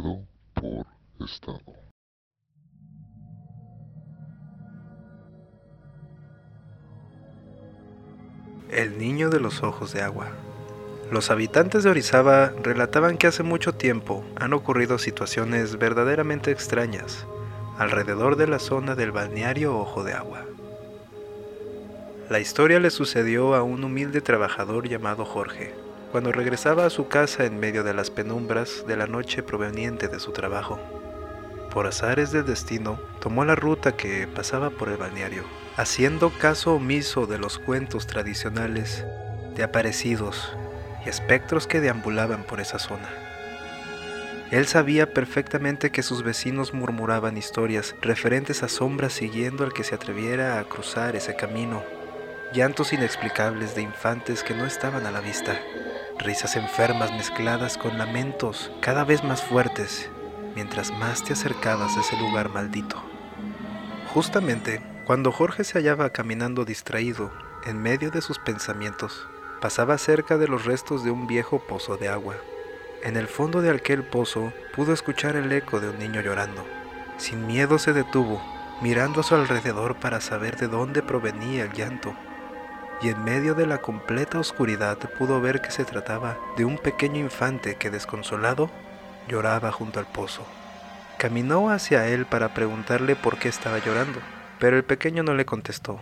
Por estado. El niño de los ojos de agua. Los habitantes de Orizaba relataban que hace mucho tiempo han ocurrido situaciones verdaderamente extrañas alrededor de la zona del balneario Ojo de Agua. La historia le sucedió a un humilde trabajador llamado Jorge, cuando regresaba a su casa en medio de las penumbras de la noche proveniente de su trabajo. Por azares del destino, tomó la ruta que pasaba por el balneario, haciendo caso omiso de los cuentos tradicionales de aparecidos y espectros que deambulaban por esa zona. Él sabía perfectamente que sus vecinos murmuraban historias referentes a sombras siguiendo al que se atreviera a cruzar ese camino llantos inexplicables de infantes que no estaban a la vista, risas enfermas mezcladas con lamentos cada vez más fuertes mientras más te acercabas a ese lugar maldito. Justamente cuando Jorge se hallaba caminando distraído en medio de sus pensamientos, pasaba cerca de los restos de un viejo pozo de agua. En el fondo de aquel pozo pudo escuchar el eco de un niño llorando. Sin miedo se detuvo, mirando a su alrededor para saber de dónde provenía el llanto y en medio de la completa oscuridad pudo ver que se trataba de un pequeño infante que desconsolado lloraba junto al pozo. Caminó hacia él para preguntarle por qué estaba llorando, pero el pequeño no le contestó.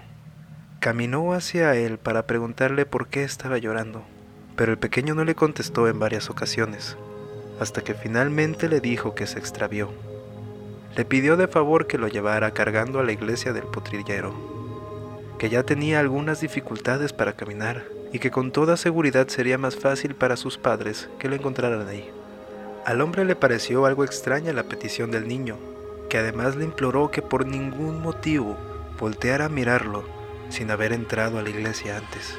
Caminó hacia él para preguntarle por qué estaba llorando, pero el pequeño no le contestó en varias ocasiones, hasta que finalmente le dijo que se extravió. Le pidió de favor que lo llevara cargando a la iglesia del potrillero que ya tenía algunas dificultades para caminar y que con toda seguridad sería más fácil para sus padres que lo encontraran ahí. Al hombre le pareció algo extraña la petición del niño, que además le imploró que por ningún motivo volteara a mirarlo sin haber entrado a la iglesia antes.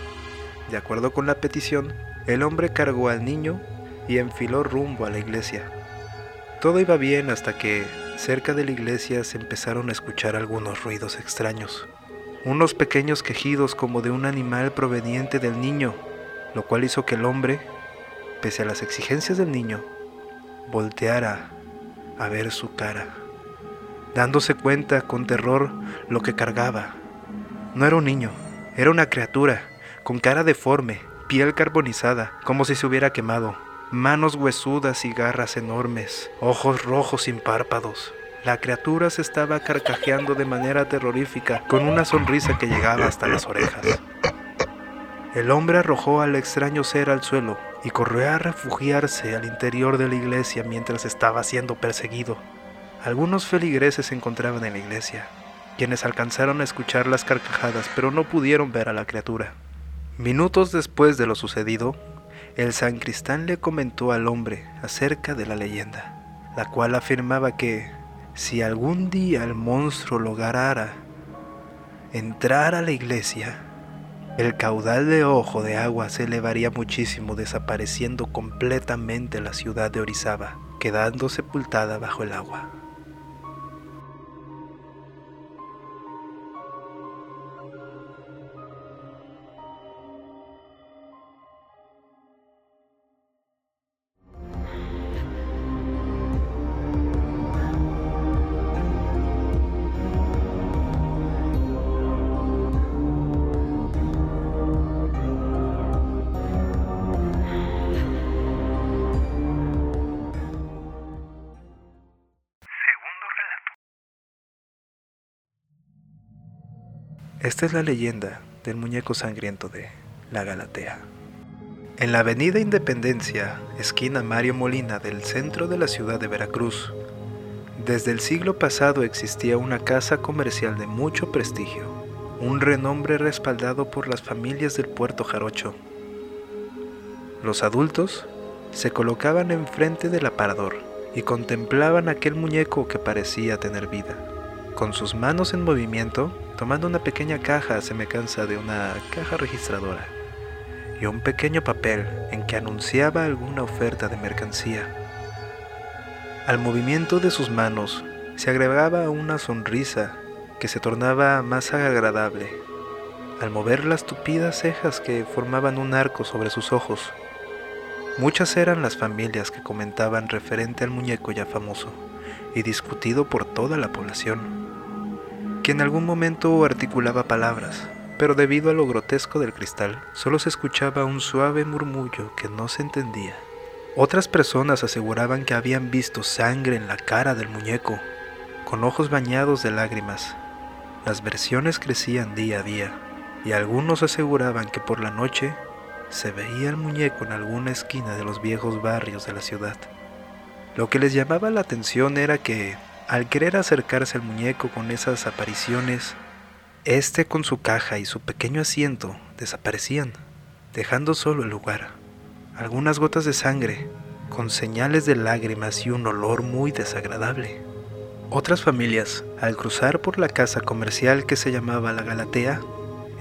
De acuerdo con la petición, el hombre cargó al niño y enfiló rumbo a la iglesia. Todo iba bien hasta que, cerca de la iglesia, se empezaron a escuchar algunos ruidos extraños unos pequeños quejidos como de un animal proveniente del niño, lo cual hizo que el hombre, pese a las exigencias del niño, volteara a ver su cara, dándose cuenta con terror lo que cargaba. No era un niño, era una criatura, con cara deforme, piel carbonizada, como si se hubiera quemado, manos huesudas y garras enormes, ojos rojos sin párpados, la criatura se estaba carcajeando de manera terrorífica, con una sonrisa que llegaba hasta las orejas. El hombre arrojó al extraño ser al suelo y corrió a refugiarse al interior de la iglesia mientras estaba siendo perseguido. Algunos feligreses se encontraban en la iglesia, quienes alcanzaron a escuchar las carcajadas pero no pudieron ver a la criatura. Minutos después de lo sucedido, el sancristán le comentó al hombre acerca de la leyenda, la cual afirmaba que si algún día el monstruo lograra entrar a la iglesia, el caudal de ojo de agua se elevaría muchísimo, desapareciendo completamente la ciudad de Orizaba, quedando sepultada bajo el agua. Esta es la leyenda del muñeco sangriento de La Galatea. En la avenida Independencia, esquina Mario Molina del centro de la ciudad de Veracruz, desde el siglo pasado existía una casa comercial de mucho prestigio, un renombre respaldado por las familias del puerto jarocho. Los adultos se colocaban enfrente del aparador y contemplaban aquel muñeco que parecía tener vida. Con sus manos en movimiento, tomando una pequeña caja semejanza de una caja registradora y un pequeño papel en que anunciaba alguna oferta de mercancía. Al movimiento de sus manos se agregaba una sonrisa que se tornaba más agradable al mover las tupidas cejas que formaban un arco sobre sus ojos. Muchas eran las familias que comentaban referente al muñeco ya famoso y discutido por toda la población que en algún momento articulaba palabras, pero debido a lo grotesco del cristal, solo se escuchaba un suave murmullo que no se entendía. Otras personas aseguraban que habían visto sangre en la cara del muñeco, con ojos bañados de lágrimas. Las versiones crecían día a día, y algunos aseguraban que por la noche se veía el muñeco en alguna esquina de los viejos barrios de la ciudad. Lo que les llamaba la atención era que, al querer acercarse al muñeco con esas apariciones, este con su caja y su pequeño asiento desaparecían, dejando solo el lugar. Algunas gotas de sangre, con señales de lágrimas y un olor muy desagradable. Otras familias, al cruzar por la casa comercial que se llamaba La Galatea,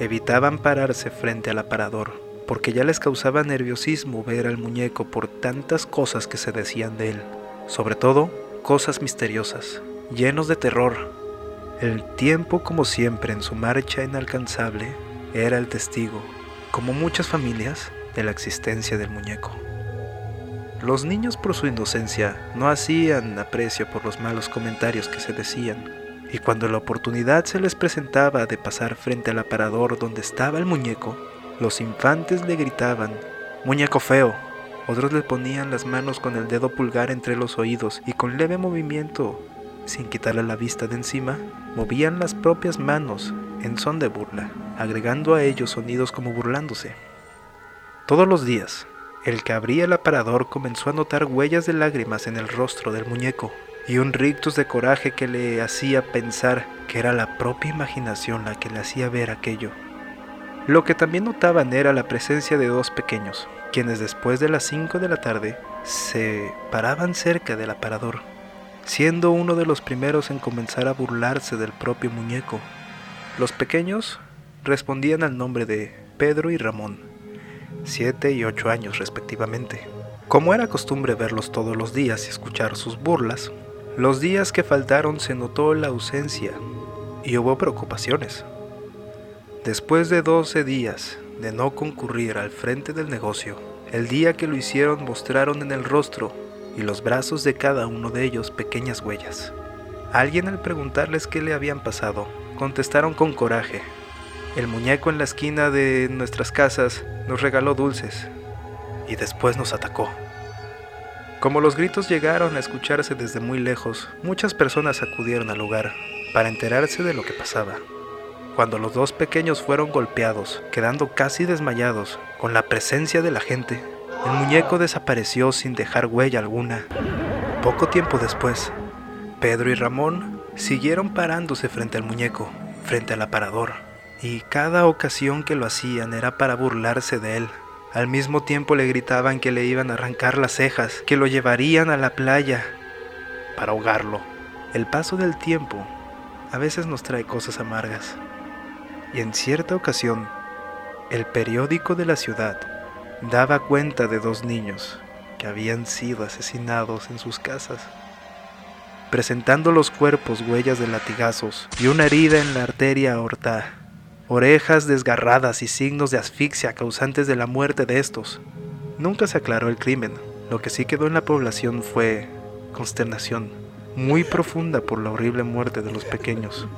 evitaban pararse frente al aparador, porque ya les causaba nerviosismo ver al muñeco por tantas cosas que se decían de él, sobre todo cosas misteriosas, llenos de terror el tiempo, como siempre, en su marcha inalcanzable, era el testigo, como muchas familias, de la existencia del muñeco. Los niños por su inocencia no hacían aprecio por los malos comentarios que se decían, y cuando la oportunidad se les presentaba de pasar frente al aparador donde estaba el muñeco, los infantes le gritaban, Muñeco feo. Otros le ponían las manos con el dedo pulgar entre los oídos y con leve movimiento sin quitarle la vista de encima, movían las propias manos en son de burla, agregando a ellos sonidos como burlándose. Todos los días, el que abría el aparador comenzó a notar huellas de lágrimas en el rostro del muñeco y un rictus de coraje que le hacía pensar que era la propia imaginación la que le hacía ver aquello. Lo que también notaban era la presencia de dos pequeños, quienes después de las 5 de la tarde se paraban cerca del aparador siendo uno de los primeros en comenzar a burlarse del propio muñeco. Los pequeños respondían al nombre de Pedro y Ramón, siete y ocho años respectivamente. Como era costumbre verlos todos los días y escuchar sus burlas, los días que faltaron se notó la ausencia y hubo preocupaciones. Después de doce días de no concurrir al frente del negocio, el día que lo hicieron mostraron en el rostro y los brazos de cada uno de ellos pequeñas huellas. Alguien al preguntarles qué le habían pasado, contestaron con coraje. El muñeco en la esquina de nuestras casas nos regaló dulces y después nos atacó. Como los gritos llegaron a escucharse desde muy lejos, muchas personas acudieron al lugar para enterarse de lo que pasaba. Cuando los dos pequeños fueron golpeados, quedando casi desmayados, con la presencia de la gente, el muñeco desapareció sin dejar huella alguna. Poco tiempo después, Pedro y Ramón siguieron parándose frente al muñeco, frente al aparador, y cada ocasión que lo hacían era para burlarse de él. Al mismo tiempo le gritaban que le iban a arrancar las cejas, que lo llevarían a la playa para ahogarlo. El paso del tiempo a veces nos trae cosas amargas. Y en cierta ocasión, el periódico de la ciudad daba cuenta de dos niños que habían sido asesinados en sus casas, presentando los cuerpos huellas de latigazos y una herida en la arteria aorta, orejas desgarradas y signos de asfixia causantes de la muerte de estos. Nunca se aclaró el crimen, lo que sí quedó en la población fue consternación, muy profunda por la horrible muerte de los pequeños.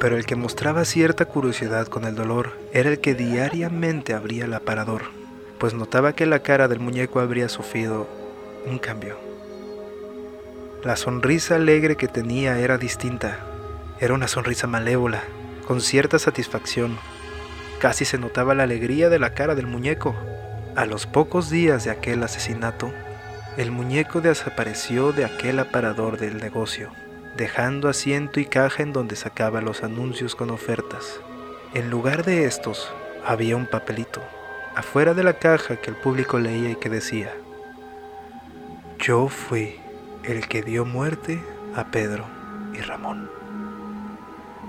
Pero el que mostraba cierta curiosidad con el dolor era el que diariamente abría el aparador, pues notaba que la cara del muñeco habría sufrido un cambio. La sonrisa alegre que tenía era distinta, era una sonrisa malévola, con cierta satisfacción. Casi se notaba la alegría de la cara del muñeco. A los pocos días de aquel asesinato, el muñeco desapareció de aquel aparador del negocio dejando asiento y caja en donde sacaba los anuncios con ofertas. En lugar de estos, había un papelito, afuera de la caja que el público leía y que decía, Yo fui el que dio muerte a Pedro y Ramón.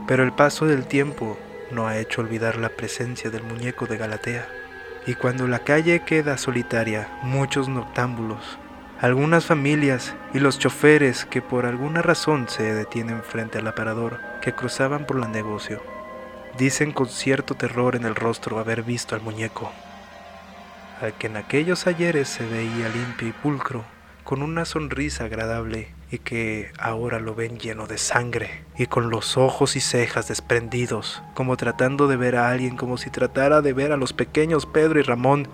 Pero el paso del tiempo no ha hecho olvidar la presencia del muñeco de Galatea, y cuando la calle queda solitaria, muchos noctámbulos algunas familias y los choferes que por alguna razón se detienen frente al aparador que cruzaban por el negocio. Dicen con cierto terror en el rostro haber visto al muñeco, al que en aquellos ayeres se veía limpio y pulcro, con una sonrisa agradable y que ahora lo ven lleno de sangre y con los ojos y cejas desprendidos, como tratando de ver a alguien como si tratara de ver a los pequeños Pedro y Ramón